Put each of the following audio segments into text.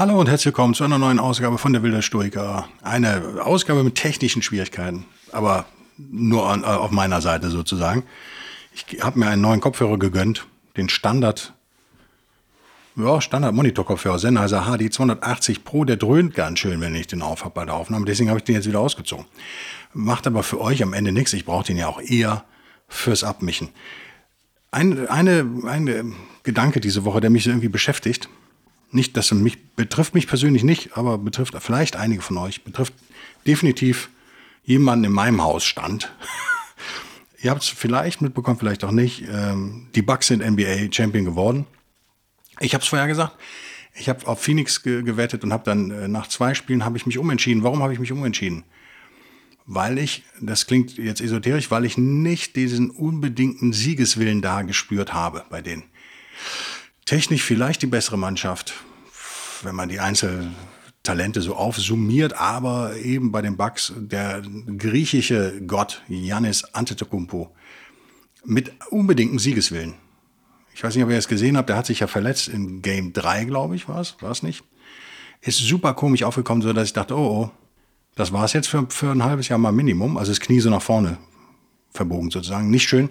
Hallo und herzlich willkommen zu einer neuen Ausgabe von der Wilder Stoiker. Eine Ausgabe mit technischen Schwierigkeiten, aber nur an, äh, auf meiner Seite sozusagen. Ich habe mir einen neuen Kopfhörer gegönnt, den Standard, ja, Standard Monitor-Kopfhörer, Sennheiser HD 280 Pro. Der dröhnt ganz schön, wenn ich den aufhab bei der Aufnahme. Deswegen habe ich den jetzt wieder ausgezogen. Macht aber für euch am Ende nichts. Ich brauche den ja auch eher fürs Abmischen. Ein, eine, eine Gedanke diese Woche, der mich irgendwie beschäftigt, nicht, dass mich betrifft mich persönlich nicht, aber betrifft vielleicht einige von euch, betrifft definitiv jemanden in meinem Haus stand. Ihr habt es vielleicht mitbekommen, vielleicht auch nicht. Ähm, die Bucks sind NBA Champion geworden. Ich habe es vorher gesagt. Ich habe auf Phoenix ge gewettet und habe dann äh, nach zwei Spielen habe ich mich umentschieden. Warum habe ich mich umentschieden? Weil ich, das klingt jetzt esoterisch, weil ich nicht diesen unbedingten Siegeswillen da gespürt habe bei denen. Technisch vielleicht die bessere Mannschaft, wenn man die Einzeltalente so aufsummiert, aber eben bei den Bucks der griechische Gott Yannis Antetokounmpo mit unbedingtem Siegeswillen. Ich weiß nicht, ob ihr es gesehen habt, der hat sich ja verletzt in Game 3, glaube ich, war es, war es nicht? Ist super komisch aufgekommen, so dass ich dachte, oh, oh, das war es jetzt für, für ein halbes Jahr mal Minimum, also das Knie so nach vorne verbogen sozusagen, nicht schön.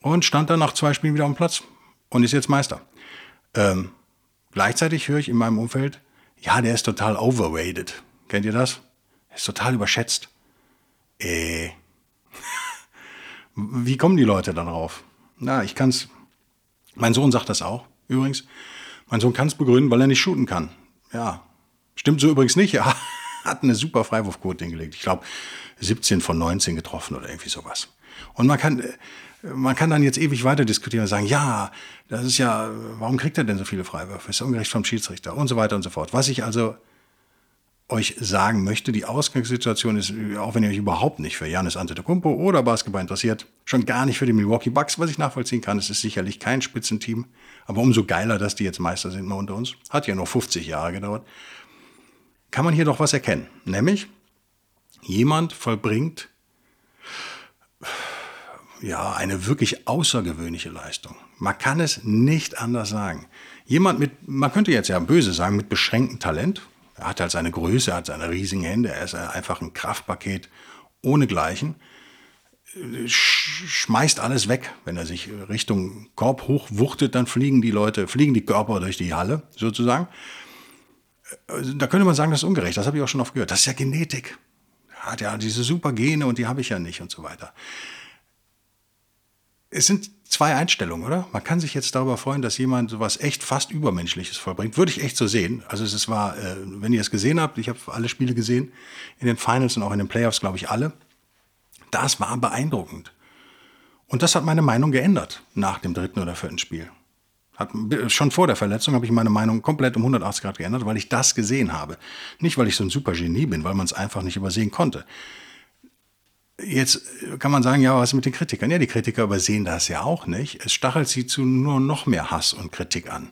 Und stand dann nach zwei Spielen wieder auf dem Platz und ist jetzt Meister. Ähm, gleichzeitig höre ich in meinem Umfeld, ja, der ist total overrated. Kennt ihr das? Er ist total überschätzt. Äh. Wie kommen die Leute da drauf? Na, ich kann's. Mein Sohn sagt das auch, übrigens. Mein Sohn kann es begründen, weil er nicht shooten kann. Ja. Stimmt so übrigens nicht. Er hat eine super Freiwurfquote hingelegt. Ich glaube, 17 von 19 getroffen oder irgendwie sowas. Und man kann, man kann dann jetzt ewig weiter diskutieren und sagen, ja, das ist ja, warum kriegt er denn so viele Freiwürfe? Ist ungerecht vom Schiedsrichter und so weiter und so fort. Was ich also euch sagen möchte, die Ausgangssituation ist, auch wenn ihr euch überhaupt nicht für Janis Antetokounmpo oder Basketball interessiert, schon gar nicht für die Milwaukee Bucks, was ich nachvollziehen kann. Es ist sicherlich kein Spitzenteam, aber umso geiler, dass die jetzt Meister sind mal unter uns. Hat ja nur 50 Jahre gedauert. Kann man hier doch was erkennen. Nämlich, jemand vollbringt ja, eine wirklich außergewöhnliche Leistung. Man kann es nicht anders sagen. Jemand mit, man könnte jetzt ja böse sagen, mit beschränktem Talent. Er hat halt seine Größe, er hat seine riesigen Hände, er ist einfach ein Kraftpaket ohnegleichen. Schmeißt alles weg. Wenn er sich Richtung Korb hochwuchtet, dann fliegen die Leute, fliegen die Körper durch die Halle sozusagen. Da könnte man sagen, das ist ungerecht. Das habe ich auch schon oft gehört. Das ist ja Genetik. Er hat ja diese super Gene und die habe ich ja nicht und so weiter es sind zwei Einstellungen, oder? Man kann sich jetzt darüber freuen, dass jemand sowas echt fast Übermenschliches vollbringt. Würde ich echt so sehen. Also es war, äh, wenn ihr es gesehen habt, ich habe alle Spiele gesehen, in den Finals und auch in den Playoffs, glaube ich, alle. Das war beeindruckend. Und das hat meine Meinung geändert nach dem dritten oder vierten Spiel. Hat, schon vor der Verletzung habe ich meine Meinung komplett um 180 Grad geändert, weil ich das gesehen habe. Nicht, weil ich so ein super Genie bin, weil man es einfach nicht übersehen konnte. Jetzt kann man sagen, ja, was mit den Kritikern? Ja, die Kritiker übersehen das ja auch nicht. Es stachelt sie zu nur noch mehr Hass und Kritik an.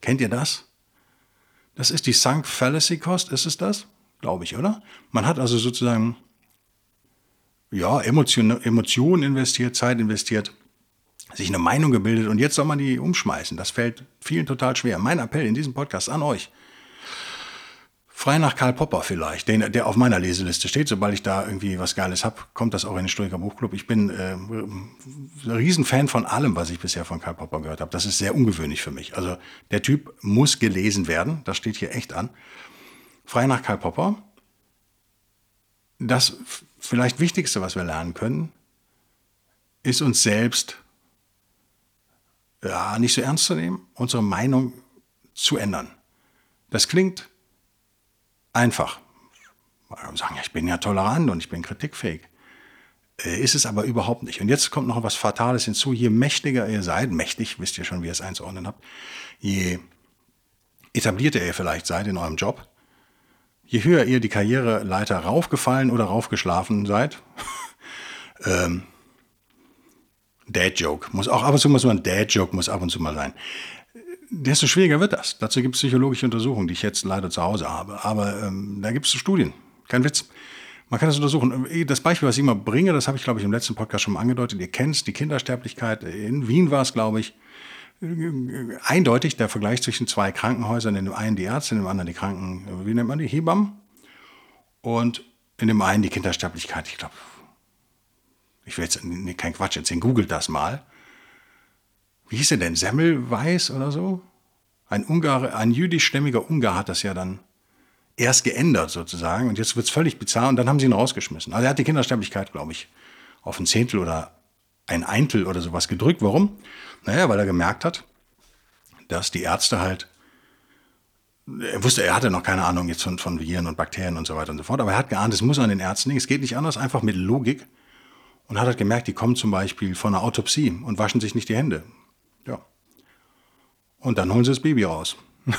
Kennt ihr das? Das ist die Sunk Fallacy Cost, ist es das? Glaube ich, oder? Man hat also sozusagen, ja, Emotionen Emotion investiert, Zeit investiert, sich eine Meinung gebildet und jetzt soll man die umschmeißen. Das fällt vielen total schwer. Mein Appell in diesem Podcast an euch. Frei nach Karl Popper vielleicht, den, der auf meiner Leseliste steht. Sobald ich da irgendwie was Geiles hab, kommt das auch in den Stoiker Buchclub. Ich bin äh, Riesenfan von allem, was ich bisher von Karl Popper gehört habe. Das ist sehr ungewöhnlich für mich. Also der Typ muss gelesen werden. Das steht hier echt an. Frei nach Karl Popper. Das vielleicht Wichtigste, was wir lernen können, ist uns selbst ja, nicht so ernst zu nehmen, unsere Meinung zu ändern. Das klingt einfach. Sagen, ja, ich bin ja tolerant und ich bin kritikfähig. Äh, ist es aber überhaupt nicht. Und jetzt kommt noch was Fatales hinzu. Je mächtiger ihr seid, mächtig, wisst ihr schon, wie ihr es einzuordnen habt, je etablierter ihr vielleicht seid in eurem Job, je höher ihr die Karriereleiter raufgefallen oder raufgeschlafen seid, ähm, Dad-Joke, muss auch ab und zu muss man Dad-Joke muss ab und zu mal sein. Desto schwieriger wird das. Dazu gibt es psychologische Untersuchungen, die ich jetzt leider zu Hause habe. Aber ähm, da gibt es Studien. Kein Witz. Man kann das untersuchen. Das Beispiel, was ich immer bringe, das habe ich, glaube ich, im letzten Podcast schon mal angedeutet. Ihr kennt die Kindersterblichkeit. In Wien war es, glaube ich, eindeutig der Vergleich zwischen zwei Krankenhäusern. In dem einen die Ärzte, in dem anderen die Kranken, wie nennt man die, Hebammen. Und in dem einen die Kindersterblichkeit. Ich glaube, ich will jetzt nee, kein Quatsch erzählen, googelt das mal. Wie hieß er denn? Semmelweis oder so? Ein Ungar, ein jüdischstämmiger Ungar hat das ja dann erst geändert sozusagen und jetzt wird es völlig bizarr und dann haben sie ihn rausgeschmissen. Also er hat die Kindersterblichkeit, glaube ich, auf ein Zehntel oder ein Eintel oder sowas gedrückt. Warum? Naja, weil er gemerkt hat, dass die Ärzte halt, er wusste, er hatte noch keine Ahnung jetzt von, von Viren und Bakterien und so weiter und so fort, aber er hat geahnt, es muss an den Ärzten liegen, es geht nicht anders, einfach mit Logik und hat halt gemerkt, die kommen zum Beispiel von einer Autopsie und waschen sich nicht die Hände. Ja. Und dann holen sie das Baby raus.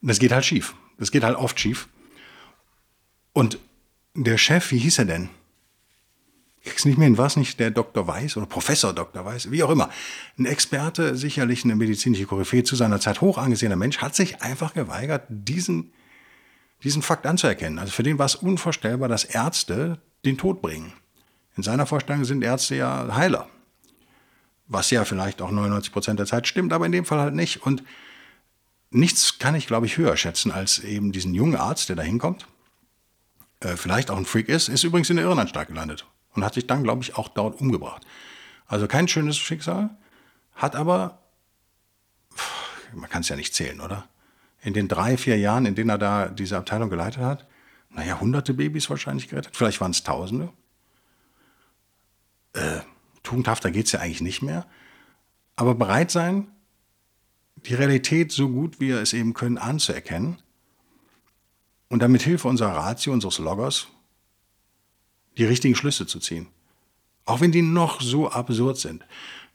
das geht halt schief. Das geht halt oft schief. Und der Chef, wie hieß er denn? Ich krieg's nicht mehr hin, war es nicht der Dr. Weiß oder Professor Dr. Weiß, wie auch immer. Ein Experte, sicherlich eine medizinische Koryphäe zu seiner Zeit hoch angesehener Mensch, hat sich einfach geweigert, diesen, diesen Fakt anzuerkennen. Also für den war es unvorstellbar, dass Ärzte den Tod bringen. In seiner Vorstellung sind Ärzte ja Heiler. Was ja vielleicht auch 99 Prozent der Zeit stimmt, aber in dem Fall halt nicht. Und nichts kann ich, glaube ich, höher schätzen als eben diesen jungen Arzt, der da hinkommt. Äh, vielleicht auch ein Freak ist, ist übrigens in der Irrenanstalt gelandet und hat sich dann, glaube ich, auch dort umgebracht. Also kein schönes Schicksal, hat aber, man kann es ja nicht zählen, oder? In den drei, vier Jahren, in denen er da diese Abteilung geleitet hat, naja, hunderte Babys wahrscheinlich gerettet, vielleicht waren es Tausende. Äh, tugendhafter geht es ja eigentlich nicht mehr. Aber bereit sein, die Realität so gut wie wir es eben können anzuerkennen und dann mit Hilfe unserer Ratio, unseres Loggers, die richtigen Schlüsse zu ziehen. Auch wenn die noch so absurd sind.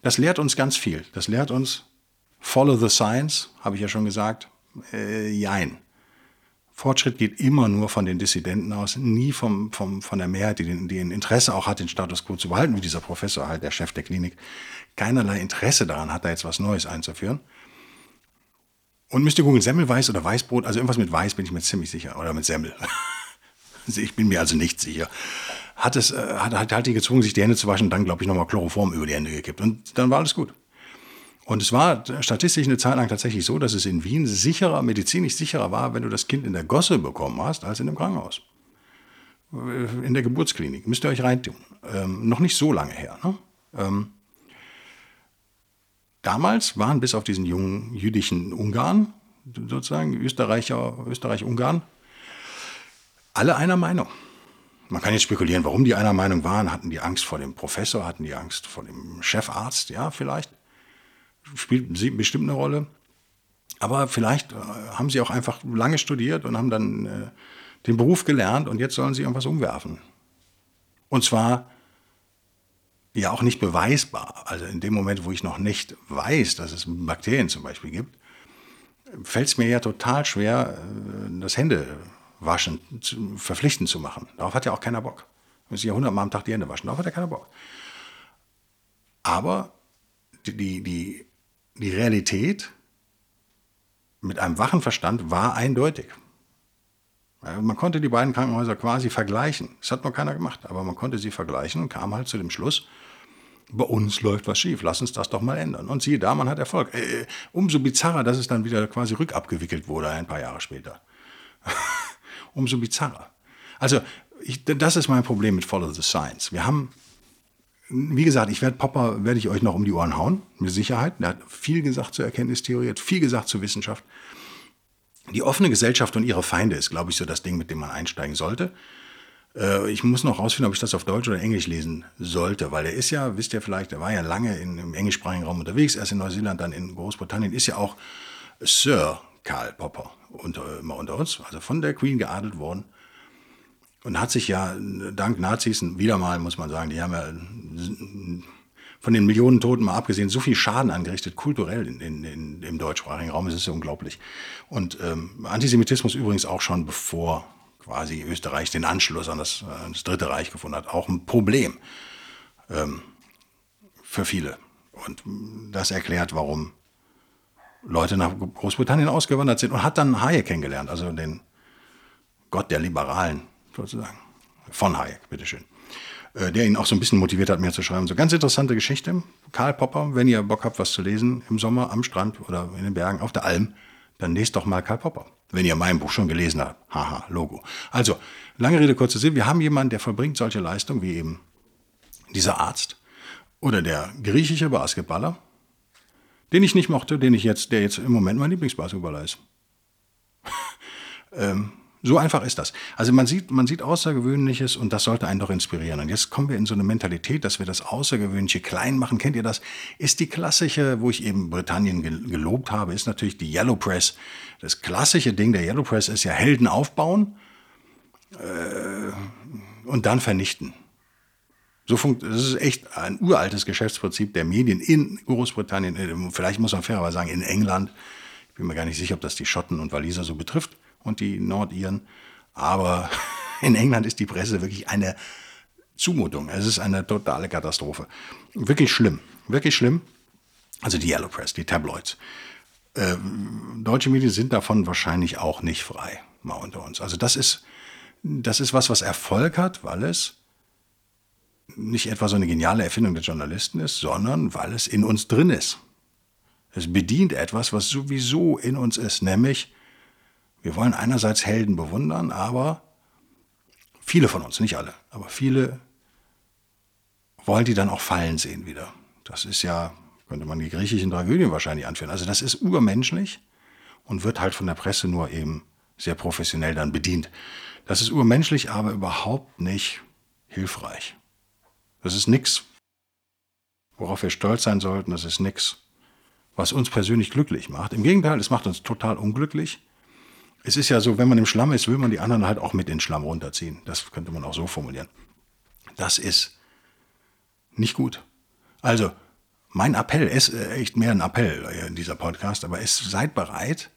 Das lehrt uns ganz viel. Das lehrt uns, follow the science, habe ich ja schon gesagt, äh, jein. Fortschritt geht immer nur von den Dissidenten aus, nie vom, vom, von der Mehrheit, die, die ein Interesse auch hat, den Status quo zu behalten, wie dieser Professor halt, der Chef der Klinik, keinerlei Interesse daran hat, da jetzt was Neues einzuführen. Und müsst ihr googeln, Semmelweiß oder Weißbrot, also irgendwas mit Weiß bin ich mir ziemlich sicher, oder mit Semmel. ich bin mir also nicht sicher. Hat es, äh, hat, hat halt die gezwungen, sich die Hände zu waschen, dann glaube ich nochmal Chloroform über die Hände gekippt und dann war alles gut. Und es war statistisch eine Zeit lang tatsächlich so, dass es in Wien sicherer, medizinisch sicherer war, wenn du das Kind in der Gosse bekommen hast, als in dem Krankenhaus. In der Geburtsklinik. Müsst ihr euch reintun. Ähm, noch nicht so lange her. Ne? Ähm, damals waren bis auf diesen jungen jüdischen Ungarn, sozusagen Österreicher, Österreich-Ungarn, alle einer Meinung. Man kann jetzt spekulieren, warum die einer Meinung waren. Hatten die Angst vor dem Professor, hatten die Angst vor dem Chefarzt? Ja, vielleicht. Spielt bestimmt eine Rolle. Aber vielleicht äh, haben sie auch einfach lange studiert und haben dann äh, den Beruf gelernt und jetzt sollen sie irgendwas umwerfen. Und zwar ja auch nicht beweisbar. Also in dem Moment, wo ich noch nicht weiß, dass es Bakterien zum Beispiel gibt, fällt es mir ja total schwer, äh, das Händewaschen zu, verpflichtend zu machen. Darauf hat ja auch keiner Bock. Man muss ja hundertmal am Tag die Hände waschen. Darauf hat ja keiner Bock. Aber die, die, die Realität mit einem wachen Verstand war eindeutig. Man konnte die beiden Krankenhäuser quasi vergleichen. Das hat noch keiner gemacht, aber man konnte sie vergleichen und kam halt zu dem Schluss, bei uns läuft was schief, lass uns das doch mal ändern. Und siehe da, man hat Erfolg. Äh, umso bizarrer, dass es dann wieder quasi rückabgewickelt wurde, ein paar Jahre später. umso bizarrer. Also, ich, das ist mein Problem mit Follow the Science. Wir haben, wie gesagt, ich werde Popper, werde ich euch noch um die Ohren hauen, mit Sicherheit. Er hat viel gesagt zur Erkenntnistheorie, hat viel gesagt zur Wissenschaft. Die offene Gesellschaft und ihre Feinde ist, glaube ich, so das Ding, mit dem man einsteigen sollte. Äh, ich muss noch rausfinden, ob ich das auf Deutsch oder Englisch lesen sollte, weil er ist ja, wisst ihr vielleicht, er war ja lange in, im englischsprachigen Raum unterwegs, erst in Neuseeland, dann in Großbritannien, ist ja auch Sir Karl Popper unter, immer unter uns, also von der Queen geadelt worden. Und hat sich ja dank Nazis wieder mal, muss man sagen, die haben ja von den Millionen Toten mal abgesehen so viel Schaden angerichtet, kulturell in, in, in, im deutschsprachigen Raum. Es ist ja unglaublich. Und ähm, Antisemitismus übrigens auch schon bevor quasi Österreich den Anschluss an das, an das Dritte Reich gefunden hat, auch ein Problem ähm, für viele. Und das erklärt, warum Leute nach Großbritannien ausgewandert sind und hat dann Hayek kennengelernt, also den Gott der Liberalen sozusagen. Von Hayek, bitteschön. Äh, der ihn auch so ein bisschen motiviert hat, mehr zu schreiben. So ganz interessante Geschichte. Karl Popper, wenn ihr Bock habt, was zu lesen im Sommer am Strand oder in den Bergen auf der Alm, dann lest doch mal Karl Popper. Wenn ihr mein Buch schon gelesen habt. Haha, Logo. Also, lange Rede, kurzer Sinn. Wir haben jemanden, der vollbringt solche Leistungen wie eben dieser Arzt oder der griechische Basketballer, den ich nicht mochte, den ich jetzt, der jetzt im Moment mein Lieblingsbasketballer ist. ähm, so einfach ist das. Also man sieht, man sieht Außergewöhnliches und das sollte einen doch inspirieren. Und jetzt kommen wir in so eine Mentalität, dass wir das Außergewöhnliche klein machen. Kennt ihr das? Ist die klassische, wo ich eben Britannien gelobt habe, ist natürlich die Yellow Press. Das klassische Ding der Yellow Press ist ja Helden aufbauen äh, und dann vernichten. So funkt, das ist echt ein uraltes Geschäftsprinzip der Medien in Großbritannien, äh, vielleicht muss man fairerweise sagen, in England. Ich bin mir gar nicht sicher, ob das die Schotten und Waliser so betrifft und die Nordiren. Aber in England ist die Presse wirklich eine Zumutung. Es ist eine totale Katastrophe. Wirklich schlimm. Wirklich schlimm. Also die Yellow Press, die Tabloids. Äh, deutsche Medien sind davon wahrscheinlich auch nicht frei, mal unter uns. Also das ist, das ist was, was Erfolg hat, weil es nicht etwa so eine geniale Erfindung der Journalisten ist, sondern weil es in uns drin ist. Es bedient etwas, was sowieso in uns ist, nämlich wir wollen einerseits Helden bewundern, aber viele von uns, nicht alle, aber viele wollen die dann auch fallen sehen wieder. Das ist ja, könnte man die griechischen Tragödien wahrscheinlich anführen. Also das ist urmenschlich und wird halt von der Presse nur eben sehr professionell dann bedient. Das ist urmenschlich, aber überhaupt nicht hilfreich. Das ist nichts, worauf wir stolz sein sollten. Das ist nichts, was uns persönlich glücklich macht. Im Gegenteil, es macht uns total unglücklich. Es ist ja so, wenn man im Schlamm ist, will man die anderen halt auch mit in den Schlamm runterziehen. Das könnte man auch so formulieren. Das ist nicht gut. Also, mein Appell ist echt mehr ein Appell in dieser Podcast, aber ist, seid bereit,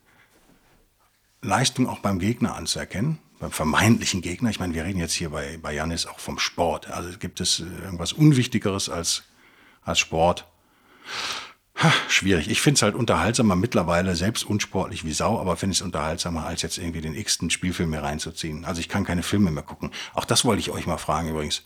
Leistung auch beim Gegner anzuerkennen beim vermeintlichen Gegner. Ich meine, wir reden jetzt hier bei, bei Janis auch vom Sport. Also gibt es irgendwas Unwichtigeres als, als Sport? Ha, schwierig. Ich finde es halt unterhaltsamer mittlerweile, selbst unsportlich wie Sau, aber finde es unterhaltsamer, als jetzt irgendwie den x-ten Spielfilm mehr reinzuziehen. Also ich kann keine Filme mehr gucken. Auch das wollte ich euch mal fragen übrigens.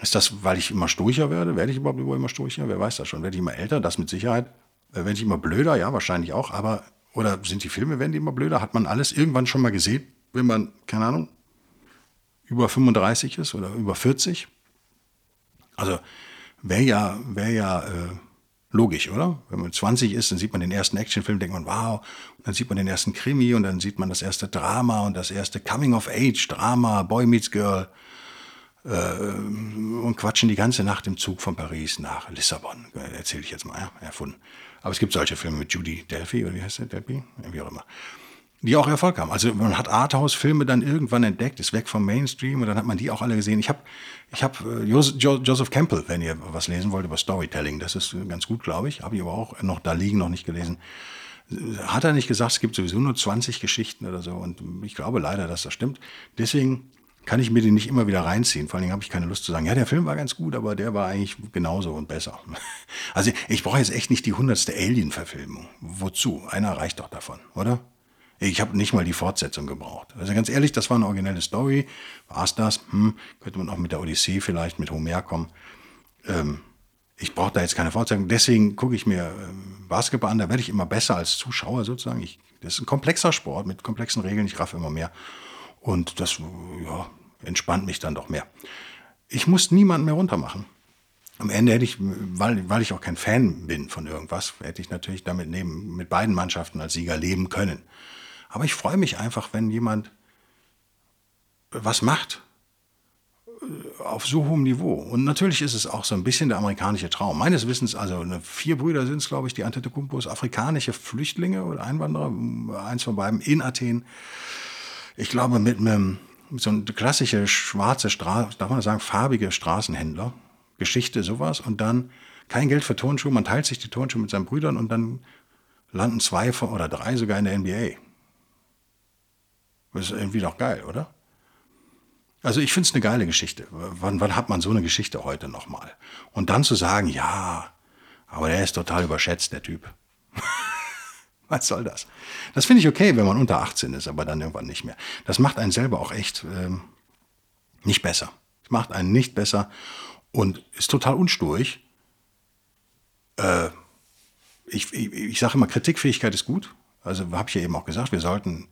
Ist das, weil ich immer sturcher werde? Werde ich überhaupt immer sturcher? Wer weiß das schon? Werde ich immer älter? Das mit Sicherheit. Äh, werde ich immer blöder? Ja, wahrscheinlich auch. Aber, oder sind die Filme, werden die immer blöder? Hat man alles irgendwann schon mal gesehen? wenn man, keine Ahnung, über 35 ist oder über 40. Also wäre ja, wär ja äh, logisch, oder? Wenn man 20 ist, dann sieht man den ersten Actionfilm, denkt man, wow, und dann sieht man den ersten Krimi und dann sieht man das erste Drama und das erste Coming-of-Age-Drama, Boy Meets Girl äh, und quatschen die ganze Nacht im Zug von Paris nach Lissabon. Erzähle ich jetzt mal, ja, erfunden. Aber es gibt solche Filme mit Judy Delphi, oder wie heißt der, Delphi? Wie auch immer die auch Erfolg haben. Also man hat Arthouse-Filme dann irgendwann entdeckt, ist weg vom Mainstream und dann hat man die auch alle gesehen. Ich habe ich hab, äh, Joseph Campbell, wenn ihr was lesen wollt über Storytelling, das ist ganz gut, glaube ich, habe ich aber auch noch da liegen, noch nicht gelesen. Hat er nicht gesagt, es gibt sowieso nur 20 Geschichten oder so und ich glaube leider, dass das stimmt. Deswegen kann ich mir den nicht immer wieder reinziehen. Vor allen Dingen habe ich keine Lust zu sagen, ja, der Film war ganz gut, aber der war eigentlich genauso und besser. Also ich brauche jetzt echt nicht die hundertste Alien-Verfilmung. Wozu? Einer reicht doch davon, oder? Ich habe nicht mal die Fortsetzung gebraucht. Also ganz ehrlich, das war eine originelle Story. War es das? Hm, könnte man auch mit der Odyssee vielleicht, mit Homer kommen. Ähm, ich brauche da jetzt keine Fortsetzung. Deswegen gucke ich mir äh, Basketball an. Da werde ich immer besser als Zuschauer sozusagen. Ich, das ist ein komplexer Sport mit komplexen Regeln. Ich raffe immer mehr. Und das ja, entspannt mich dann doch mehr. Ich muss niemanden mehr runtermachen. Am Ende hätte ich, weil, weil ich auch kein Fan bin von irgendwas, hätte ich natürlich damit neben, mit beiden Mannschaften als Sieger leben können. Aber ich freue mich einfach, wenn jemand was macht äh, auf so hohem Niveau. Und natürlich ist es auch so ein bisschen der amerikanische Traum. Meines Wissens, also vier Brüder sind es, glaube ich, die Antetokounmpos, afrikanische Flüchtlinge oder Einwanderer, eins von beiden in Athen. Ich glaube, mit einem so eine klassische schwarze Straße, darf man sagen, farbige Straßenhändler, Geschichte, sowas. Und dann kein Geld für Turnschuhe, man teilt sich die Turnschuhe mit seinen Brüdern und dann landen zwei oder drei sogar in der NBA. Das ist irgendwie doch geil, oder? Also ich finde es eine geile Geschichte. Wann, wann hat man so eine Geschichte heute nochmal? Und dann zu sagen, ja, aber der ist total überschätzt, der Typ. Was soll das? Das finde ich okay, wenn man unter 18 ist, aber dann irgendwann nicht mehr. Das macht einen selber auch echt ähm, nicht besser. Das macht einen nicht besser und ist total unsturig. Äh, ich ich, ich sage immer, Kritikfähigkeit ist gut. Also habe ich ja eben auch gesagt, wir sollten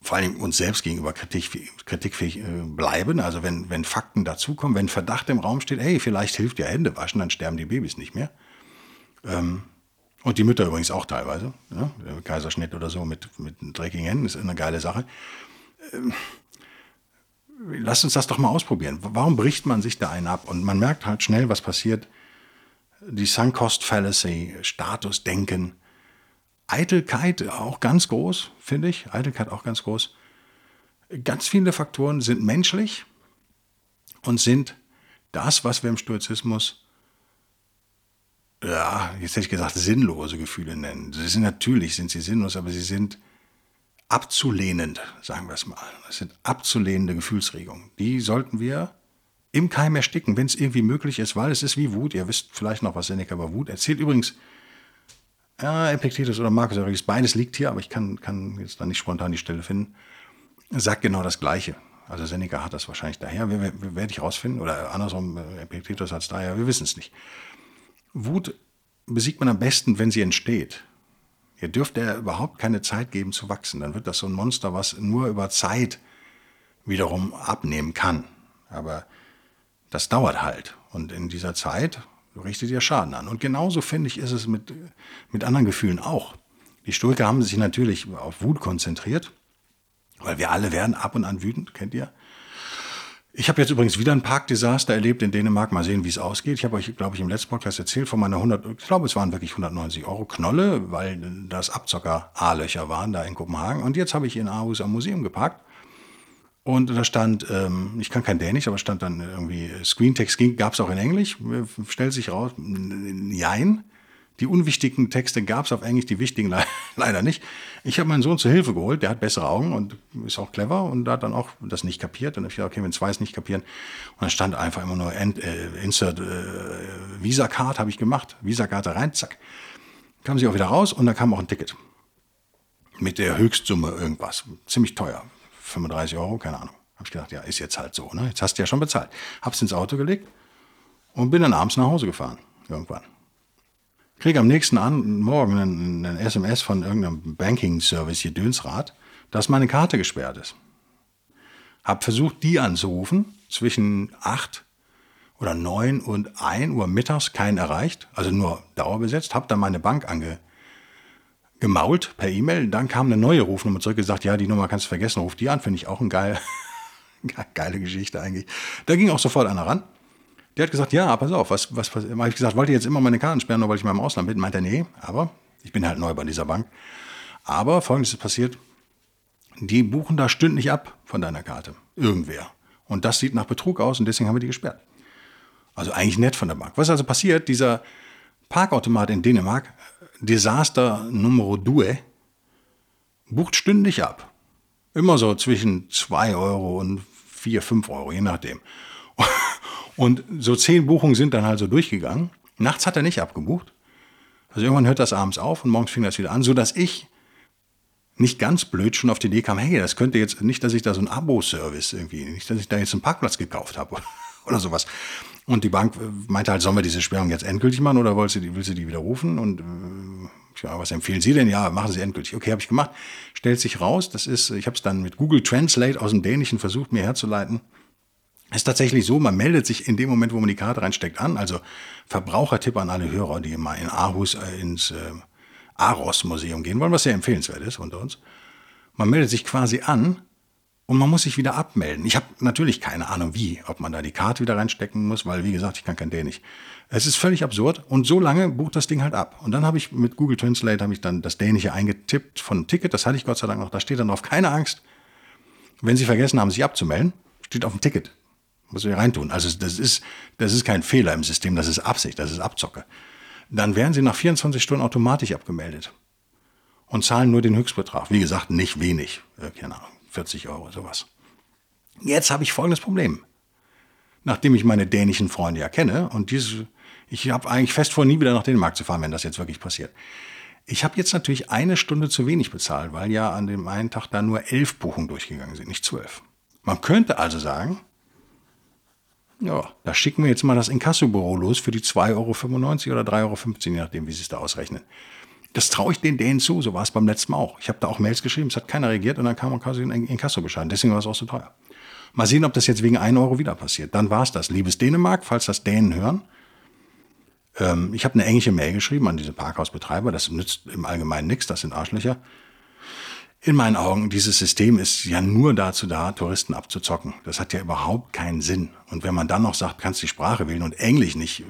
vor allem uns selbst gegenüber kritikfähig, äh, bleiben. Also wenn, wenn Fakten dazukommen, wenn Verdacht im Raum steht, hey, vielleicht hilft ja Hände waschen, dann sterben die Babys nicht mehr. Ähm, und die Mütter übrigens auch teilweise. Ja? Kaiserschnitt oder so mit, mit dreckigen Händen ist eine geile Sache. Ähm, lasst uns das doch mal ausprobieren. Warum bricht man sich da einen ab? Und man merkt halt schnell, was passiert. Die Sunk Cost Fallacy, Statusdenken, Eitelkeit auch ganz groß, finde ich. Eitelkeit auch ganz groß. Ganz viele Faktoren sind menschlich und sind das, was wir im Stoizismus, ja, jetzt hätte ich gesagt, sinnlose Gefühle nennen. Sie sind natürlich, sind sie sinnlos, aber sie sind abzulehnend, sagen wir es mal. Das sind abzulehnende Gefühlsregungen. Die sollten wir im Keim ersticken, wenn es irgendwie möglich ist, weil es ist wie Wut. Ihr wisst vielleicht noch, was Seneca über Wut erzählt. Übrigens, ja, Epictetus oder Marcus Aurelius, beides liegt hier, aber ich kann, kann jetzt da nicht spontan die Stelle finden, sagt genau das Gleiche. Also Seneca hat das wahrscheinlich daher, werde ich rausfinden, oder andersrum, äh, Epictetus hat es daher, wir wissen es nicht. Wut besiegt man am besten, wenn sie entsteht. Ihr dürft der überhaupt keine Zeit geben zu wachsen. Dann wird das so ein Monster, was nur über Zeit wiederum abnehmen kann. Aber das dauert halt. Und in dieser Zeit richtet ihr Schaden an. Und genauso finde ich, ist es mit, mit anderen Gefühlen auch. Die Stoiker haben sich natürlich auf Wut konzentriert, weil wir alle werden ab und an wütend, kennt ihr? Ich habe jetzt übrigens wieder ein Parkdesaster erlebt in Dänemark. Mal sehen, wie es ausgeht. Ich habe euch, glaube ich, im letzten Podcast erzählt von meiner 100, ich glaube, es waren wirklich 190 Euro Knolle, weil das Abzocker A-Löcher waren da in Kopenhagen. Und jetzt habe ich in Aarhus am Museum geparkt und da stand, ähm, ich kann kein Dänisch, aber stand dann irgendwie, Screentext gab es auch in Englisch, stellt sich raus, nein. Die unwichtigen Texte gab es auf Englisch, die wichtigen le leider nicht. Ich habe meinen Sohn zur Hilfe geholt, der hat bessere Augen und ist auch clever und hat dann auch das nicht kapiert. Und ich dachte, okay, wenn zwei es nicht kapieren. Und dann stand einfach immer nur End, äh, Insert äh, Visa-Card, habe ich gemacht. Visa-Karte rein, zack. Kam sie auch wieder raus und da kam auch ein Ticket. Mit der Höchstsumme irgendwas. Ziemlich teuer. 35 Euro, keine Ahnung. Habe ich gedacht, ja, ist jetzt halt so, ne? Jetzt hast du ja schon bezahlt. Hab's ins Auto gelegt und bin dann abends nach Hause gefahren, irgendwann. Kriege am nächsten an, Morgen ein, ein SMS von irgendeinem Banking-Service hier Dönsrad, dass meine Karte gesperrt ist. Hab versucht, die anzurufen, zwischen 8 oder 9 und 1 Uhr mittags, keinen erreicht, also nur dauerbesetzt, hab dann meine Bank ange, gemault per E-Mail. Dann kam eine neue Rufnummer zurück, gesagt, ja, die Nummer kannst du vergessen, ruf die an. Finde ich auch ein geil, geile Geschichte eigentlich. Da ging auch sofort einer ran. Der hat gesagt, ja, pass auf, was, was, was habe ich gesagt, wollte jetzt immer meine Karten sperren, nur weil ich mal im Ausland bin? Meint er, nee, aber ich bin halt neu bei dieser Bank. Aber folgendes ist passiert, die buchen da stündlich ab von deiner Karte. Irgendwer. Und das sieht nach Betrug aus und deswegen haben wir die gesperrt. Also eigentlich nett von der Bank. Was ist also passiert? Dieser Parkautomat in Dänemark Desaster Numero Due bucht stündlich ab. Immer so zwischen 2 Euro und 4, 5 Euro, je nachdem. Und so zehn Buchungen sind dann halt so durchgegangen. Nachts hat er nicht abgebucht. Also irgendwann hört das abends auf und morgens fing das wieder an, so dass ich nicht ganz blöd schon auf die Idee kam, hey, das könnte jetzt nicht, dass ich da so ein Abo-Service irgendwie, nicht, dass ich da jetzt einen Parkplatz gekauft habe oder sowas. Und die Bank äh, meinte halt, sollen wir diese Sperrung jetzt endgültig machen oder will sie die, will sie die widerrufen? Und äh, ja, was empfehlen Sie denn? Ja, machen Sie endgültig. Okay, habe ich gemacht. Stellt sich raus, das ist, ich habe es dann mit Google Translate aus dem Dänischen versucht, mir herzuleiten. Ist tatsächlich so, man meldet sich in dem Moment, wo man die Karte reinsteckt, an. Also Verbrauchertipp an alle Hörer, die mal in Aarhus äh, ins äh, Aros-Museum gehen wollen, was sehr empfehlenswert ist unter uns. Man meldet sich quasi an und man muss sich wieder abmelden. Ich habe natürlich keine Ahnung wie, ob man da die Karte wieder reinstecken muss, weil wie gesagt, ich kann kein Dänisch. Es ist völlig absurd und so lange bucht das Ding halt ab. Und dann habe ich mit Google Translate habe ich dann das Dänische eingetippt von Ticket, das hatte ich Gott sei Dank noch, da steht dann drauf, keine Angst. Wenn Sie vergessen haben, sich abzumelden, steht auf dem Ticket. Muss Sie reintun. Also das ist, das ist kein Fehler im System, das ist Absicht, das ist Abzocke. Dann werden Sie nach 24 Stunden automatisch abgemeldet und zahlen nur den Höchstbetrag. Wie gesagt, nicht wenig. Äh, keine Ahnung, 40 Euro, sowas. Jetzt habe ich folgendes Problem. Nachdem ich meine dänischen Freunde ja kenne und diese, ich habe eigentlich fest vor, nie wieder nach Dänemark zu fahren, wenn das jetzt wirklich passiert. Ich habe jetzt natürlich eine Stunde zu wenig bezahlt, weil ja an dem einen Tag da nur elf Buchungen durchgegangen sind, nicht zwölf. Man könnte also sagen, ja, da schicken wir jetzt mal das Inkassobüro los für die 2,95 Euro oder 3,15 Euro, je nachdem, wie sie es da ausrechnen. Das traue ich den denen zu, so war es beim letzten Mal auch. Ich habe da auch Mails geschrieben, es hat keiner reagiert und dann kam quasi ein Inkassobescheid. Deswegen war es auch so teuer. Mal sehen, ob das jetzt wegen 1 Euro wieder passiert. Dann war es das. Liebes Dänemark, falls das Dänen hören, ähm, ich habe eine englische Mail geschrieben an diese Parkhausbetreiber. Das nützt im Allgemeinen nichts, das sind Arschlöcher. In meinen Augen, dieses System ist ja nur dazu da, Touristen abzuzocken. Das hat ja überhaupt keinen Sinn. Und wenn man dann noch sagt, kannst die Sprache wählen und Englisch nicht, äh,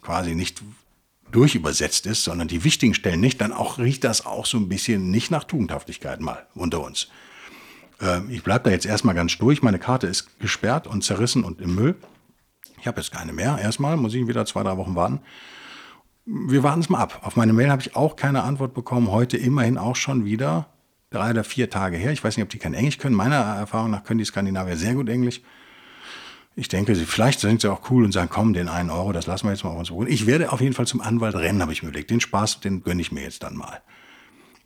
quasi nicht durchübersetzt ist, sondern die wichtigen Stellen nicht, dann auch riecht das auch so ein bisschen nicht nach Tugendhaftigkeit mal unter uns. Äh, ich bleibe da jetzt erstmal ganz durch. Meine Karte ist gesperrt und zerrissen und im Müll. Ich habe jetzt keine mehr. Erstmal muss ich wieder zwei, drei Wochen warten. Wir warten es mal ab. Auf meine Mail habe ich auch keine Antwort bekommen. Heute immerhin auch schon wieder drei oder vier Tage her. Ich weiß nicht, ob die kein Englisch können. Meiner Erfahrung nach können die Skandinavier sehr gut Englisch. Ich denke, vielleicht sind sie auch cool und sagen, komm, den einen Euro, das lassen wir jetzt mal auf uns ruhen. Ich werde auf jeden Fall zum Anwalt rennen, habe ich mir überlegt. Den Spaß, den gönne ich mir jetzt dann mal.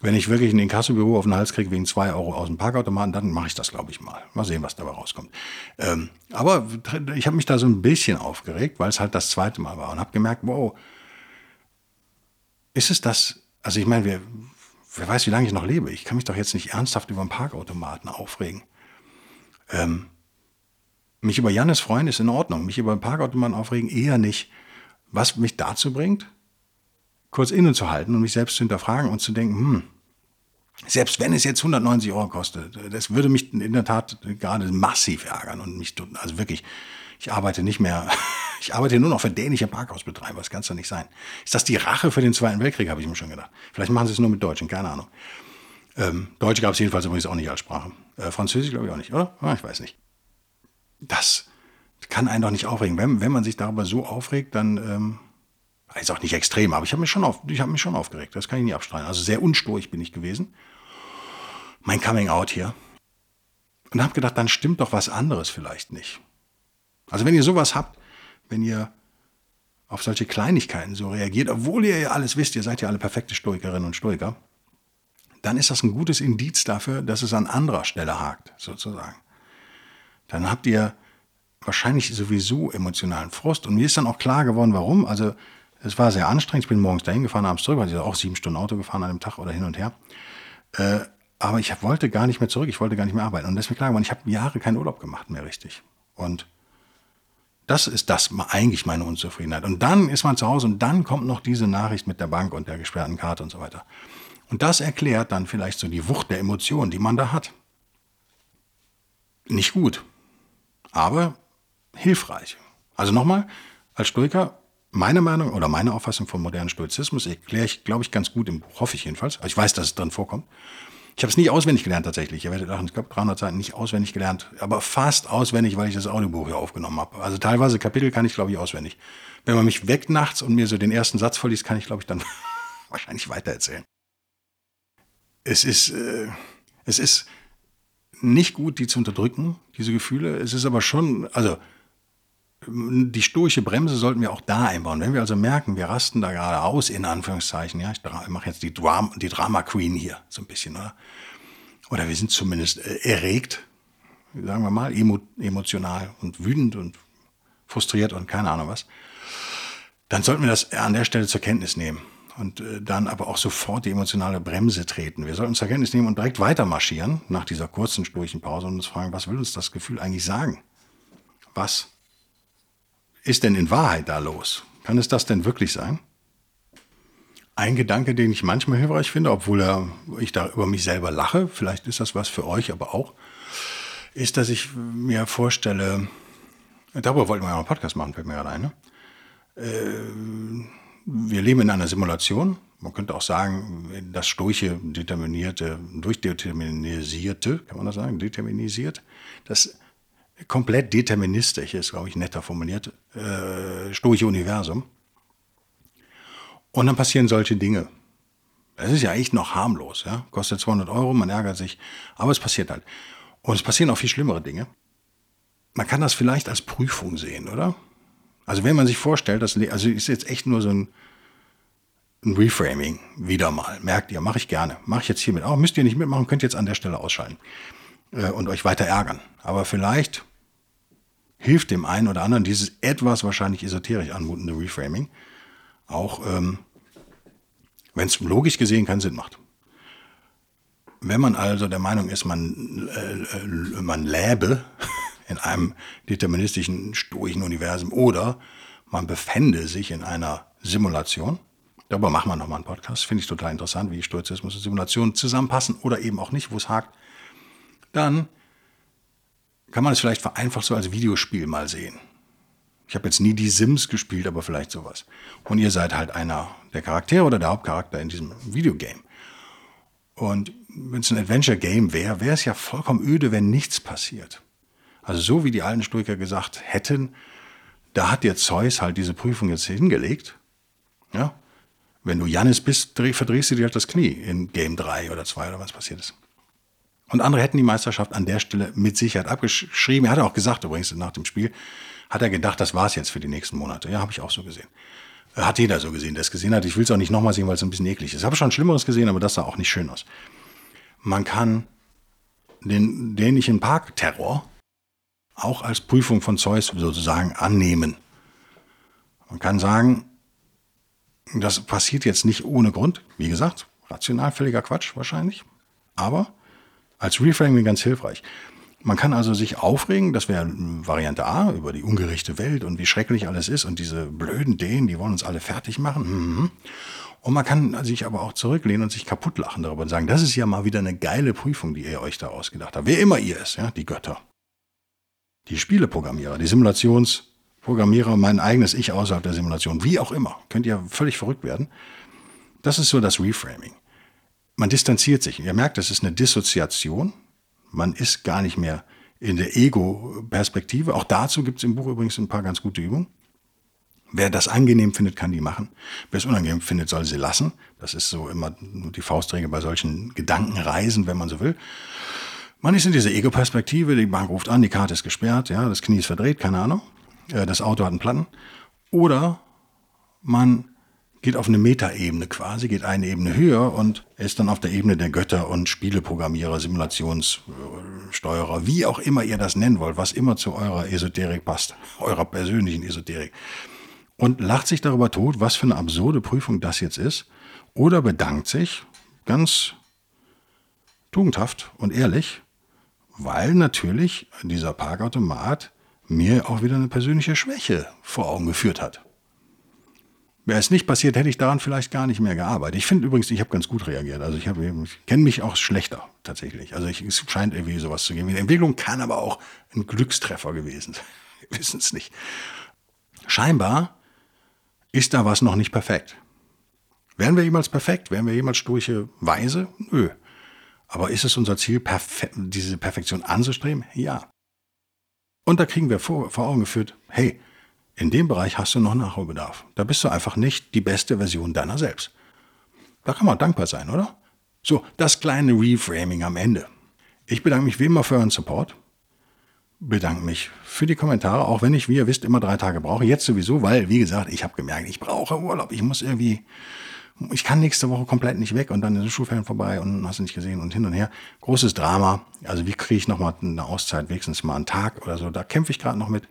Wenn ich wirklich ein Inkassobüro auf den Hals kriege wegen zwei Euro aus dem Parkautomaten, dann mache ich das, glaube ich, mal. Mal sehen, was dabei rauskommt. Ähm, aber ich habe mich da so ein bisschen aufgeregt, weil es halt das zweite Mal war und habe gemerkt, wow, ist es das? Also ich meine, wer, wer weiß, wie lange ich noch lebe. Ich kann mich doch jetzt nicht ernsthaft über einen Parkautomaten aufregen. Ähm, mich über Jannes freuen ist in Ordnung. Mich über einen Parkautomaten aufregen eher nicht. Was mich dazu bringt, kurz innezuhalten und mich selbst zu hinterfragen und zu denken, hm, selbst wenn es jetzt 190 Euro kostet, das würde mich in der Tat gerade massiv ärgern und mich, also wirklich, ich arbeite nicht mehr, ich arbeite nur noch für dänische Parkhausbetreiber, das kann es doch nicht sein. Ist das die Rache für den Zweiten Weltkrieg, habe ich mir schon gedacht. Vielleicht machen sie es nur mit Deutschen, keine Ahnung. Ähm, Deutsch gab es jedenfalls übrigens auch nicht als Sprache. Äh, Französisch glaube ich auch nicht, oder? Ah, ich weiß nicht. Das kann einen doch nicht aufregen. Wenn, wenn man sich darüber so aufregt, dann ähm, ist auch nicht extrem, aber ich habe mich, schon hab mich schon aufgeregt, das kann ich nicht abstreiten. Also sehr unstorig bin ich gewesen. Mein Coming Out hier. Und habe gedacht, dann stimmt doch was anderes vielleicht nicht. Also wenn ihr sowas habt, wenn ihr auf solche Kleinigkeiten so reagiert, obwohl ihr ja alles wisst, ihr seid ja alle perfekte Stoikerinnen und Stoiker, dann ist das ein gutes Indiz dafür, dass es an anderer Stelle hakt, sozusagen. Dann habt ihr wahrscheinlich sowieso emotionalen Frust. Und mir ist dann auch klar geworden, warum. Also es war sehr anstrengend. Ich bin morgens dahin gefahren, abends zurück, weil ich auch sieben Stunden Auto gefahren an dem Tag oder hin und her. Äh, aber ich wollte gar nicht mehr zurück, ich wollte gar nicht mehr arbeiten. Und deswegen klar geworden, ich habe Jahre keinen Urlaub gemacht mehr richtig. Und das ist das eigentlich meine Unzufriedenheit. Und dann ist man zu Hause und dann kommt noch diese Nachricht mit der Bank und der gesperrten Karte und so weiter. Und das erklärt dann vielleicht so die Wucht der Emotionen, die man da hat. Nicht gut, aber hilfreich. Also nochmal, als Stoiker meine Meinung oder meine Auffassung vom modernen Stoizismus erkläre ich, glaube ich, ganz gut im Buch, hoffe ich jedenfalls. Ich weiß, dass es drin vorkommt. Ich habe es nie auswendig gelernt tatsächlich. Ihr werdet lachen, ich glaube 300 Seiten nicht auswendig gelernt, aber fast auswendig, weil ich das Audiobuch hier aufgenommen habe. Also teilweise Kapitel kann ich, glaube ich, auswendig. Wenn man mich weckt nachts und mir so den ersten Satz vorliest, kann ich, glaube ich, dann wahrscheinlich weitererzählen. Es ist, äh, es ist nicht gut, die zu unterdrücken, diese Gefühle. Es ist aber schon, also die stoische Bremse sollten wir auch da einbauen. Wenn wir also merken, wir rasten da gerade aus, in Anführungszeichen, ja, ich mache jetzt die, Drama, die Drama Queen hier so ein bisschen, oder? Oder wir sind zumindest äh, erregt, sagen wir mal, emo, emotional und wütend und frustriert und keine Ahnung was. Dann sollten wir das an der Stelle zur Kenntnis nehmen und äh, dann aber auch sofort die emotionale Bremse treten. Wir sollten zur Kenntnis nehmen und direkt weiter marschieren nach dieser kurzen, stoischen Pause und uns fragen, was will uns das Gefühl eigentlich sagen? Was ist denn in Wahrheit da los? Kann es das denn wirklich sein? Ein Gedanke, den ich manchmal hilfreich finde, obwohl ich da über mich selber lache, vielleicht ist das was für euch aber auch, ist, dass ich mir vorstelle, darüber wollten wir ja einen Podcast machen, fällt mir gerade ein. Ne? Äh, wir leben in einer Simulation, man könnte auch sagen, das determinierte, durchdeterminisierte, kann man das sagen, determinisiert, das komplett deterministische ist, glaube ich, netter formuliert, äh, Stoische Universum. Und dann passieren solche Dinge. Das ist ja echt noch harmlos, ja. Kostet 200 Euro, man ärgert sich, aber es passiert halt. Und es passieren auch viel schlimmere Dinge. Man kann das vielleicht als Prüfung sehen, oder? Also wenn man sich vorstellt, dass, also ist jetzt echt nur so ein, ein Reframing, wieder mal. Merkt ihr, mache ich gerne. Mache ich jetzt hiermit auch. Müsst ihr nicht mitmachen, könnt ihr jetzt an der Stelle ausschalten äh, und euch weiter ärgern. Aber vielleicht hilft dem einen oder anderen dieses etwas wahrscheinlich esoterisch anmutende Reframing auch, ähm, wenn es logisch gesehen keinen Sinn macht. Wenn man also der Meinung ist, man, äh, äh man läbe in einem deterministischen, stoischen Universum oder man befände sich in einer Simulation. Darüber machen wir nochmal einen Podcast. Finde ich total interessant, wie Stoizismus und Simulation zusammenpassen oder eben auch nicht, wo es hakt. Dann kann man es vielleicht vereinfacht so als Videospiel mal sehen. Ich habe jetzt nie die Sims gespielt, aber vielleicht sowas. Und ihr seid halt einer der Charaktere oder der Hauptcharakter in diesem Videogame. Und wenn es ein Adventure-Game wäre, wäre es ja vollkommen öde, wenn nichts passiert. Also so wie die alten Stoiker gesagt hätten, da hat dir Zeus halt diese Prüfung jetzt hingelegt. Ja? Wenn du Jannis bist, verdrehst du dir halt das Knie in Game 3 oder 2 oder was passiert ist. Und andere hätten die Meisterschaft an der Stelle mit Sicherheit abgeschrieben. Er hat auch gesagt übrigens nach dem Spiel, hat er gedacht, das war's jetzt für die nächsten Monate. Ja, habe ich auch so gesehen. Hat jeder so gesehen, der es gesehen hat. Ich will es auch nicht nochmal sehen, weil es ein bisschen eklig ist. Ich habe schon Schlimmeres gesehen, aber das sah auch nicht schön aus. Man kann den dänischen Parkterror auch als Prüfung von Zeus sozusagen annehmen. Man kann sagen, das passiert jetzt nicht ohne Grund. Wie gesagt, rational völliger Quatsch wahrscheinlich. Aber als Reframing ganz hilfreich. Man kann also sich aufregen, das wäre Variante A, über die ungerechte Welt und wie schrecklich alles ist und diese blöden Dänen, die wollen uns alle fertig machen. Mhm. Und man kann sich aber auch zurücklehnen und sich kaputt lachen darüber und sagen, das ist ja mal wieder eine geile Prüfung, die ihr euch da ausgedacht habt. Wer immer ihr ist, ja, die Götter die Spieleprogrammierer, die Simulationsprogrammierer, mein eigenes Ich außerhalb der Simulation, wie auch immer, könnt ihr völlig verrückt werden. Das ist so das Reframing. Man distanziert sich. Ihr merkt, das ist eine Dissoziation. Man ist gar nicht mehr in der Ego-Perspektive. Auch dazu gibt es im Buch übrigens ein paar ganz gute Übungen. Wer das angenehm findet, kann die machen. Wer es unangenehm findet, soll sie lassen. Das ist so immer die Faustregel bei solchen Gedankenreisen, wenn man so will. Man ist in dieser Ego-Perspektive, die Bank ruft an, die Karte ist gesperrt, ja, das Knie ist verdreht, keine Ahnung, äh, das Auto hat einen Platten. Oder man geht auf eine Metaebene quasi, geht eine Ebene höher und ist dann auf der Ebene der Götter und Spieleprogrammierer, Simulationssteuerer, wie auch immer ihr das nennen wollt, was immer zu eurer Esoterik passt, eurer persönlichen Esoterik. Und lacht sich darüber tot, was für eine absurde Prüfung das jetzt ist, oder bedankt sich ganz tugendhaft und ehrlich weil natürlich dieser Parkautomat mir auch wieder eine persönliche Schwäche vor Augen geführt hat. Wäre es nicht passiert, hätte ich daran vielleicht gar nicht mehr gearbeitet. Ich finde übrigens, ich habe ganz gut reagiert. Also ich, ich kenne mich auch schlechter tatsächlich. Also ich, es scheint irgendwie sowas zu geben. Die Entwicklung kann aber auch ein Glückstreffer gewesen sein. Wir wissen es nicht. Scheinbar ist da was noch nicht perfekt. Wären wir jemals perfekt? Wären wir jemals sturche Weise? Nö. Aber ist es unser Ziel, perfe diese Perfektion anzustreben? Ja. Und da kriegen wir vor, vor Augen geführt, hey, in dem Bereich hast du noch Nachholbedarf. Da bist du einfach nicht die beste Version deiner selbst. Da kann man dankbar sein, oder? So, das kleine Reframing am Ende. Ich bedanke mich wie immer für euren Support. Bedanke mich für die Kommentare, auch wenn ich, wie ihr wisst, immer drei Tage brauche. Jetzt sowieso, weil, wie gesagt, ich habe gemerkt, ich brauche Urlaub. Ich muss irgendwie ich kann nächste Woche komplett nicht weg und dann ist Schulferien vorbei und hast du nicht gesehen und hin und her. Großes Drama. Also wie kriege ich nochmal eine Auszeit, wenigstens mal einen Tag oder so. Da kämpfe ich gerade noch mit.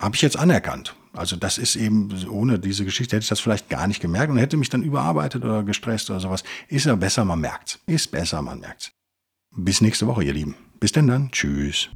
Habe ich jetzt anerkannt. Also das ist eben, ohne diese Geschichte hätte ich das vielleicht gar nicht gemerkt und hätte mich dann überarbeitet oder gestresst oder sowas. Ist ja besser, man merkt's. Ist besser, man merkt's. Bis nächste Woche, ihr Lieben. Bis denn dann. Tschüss.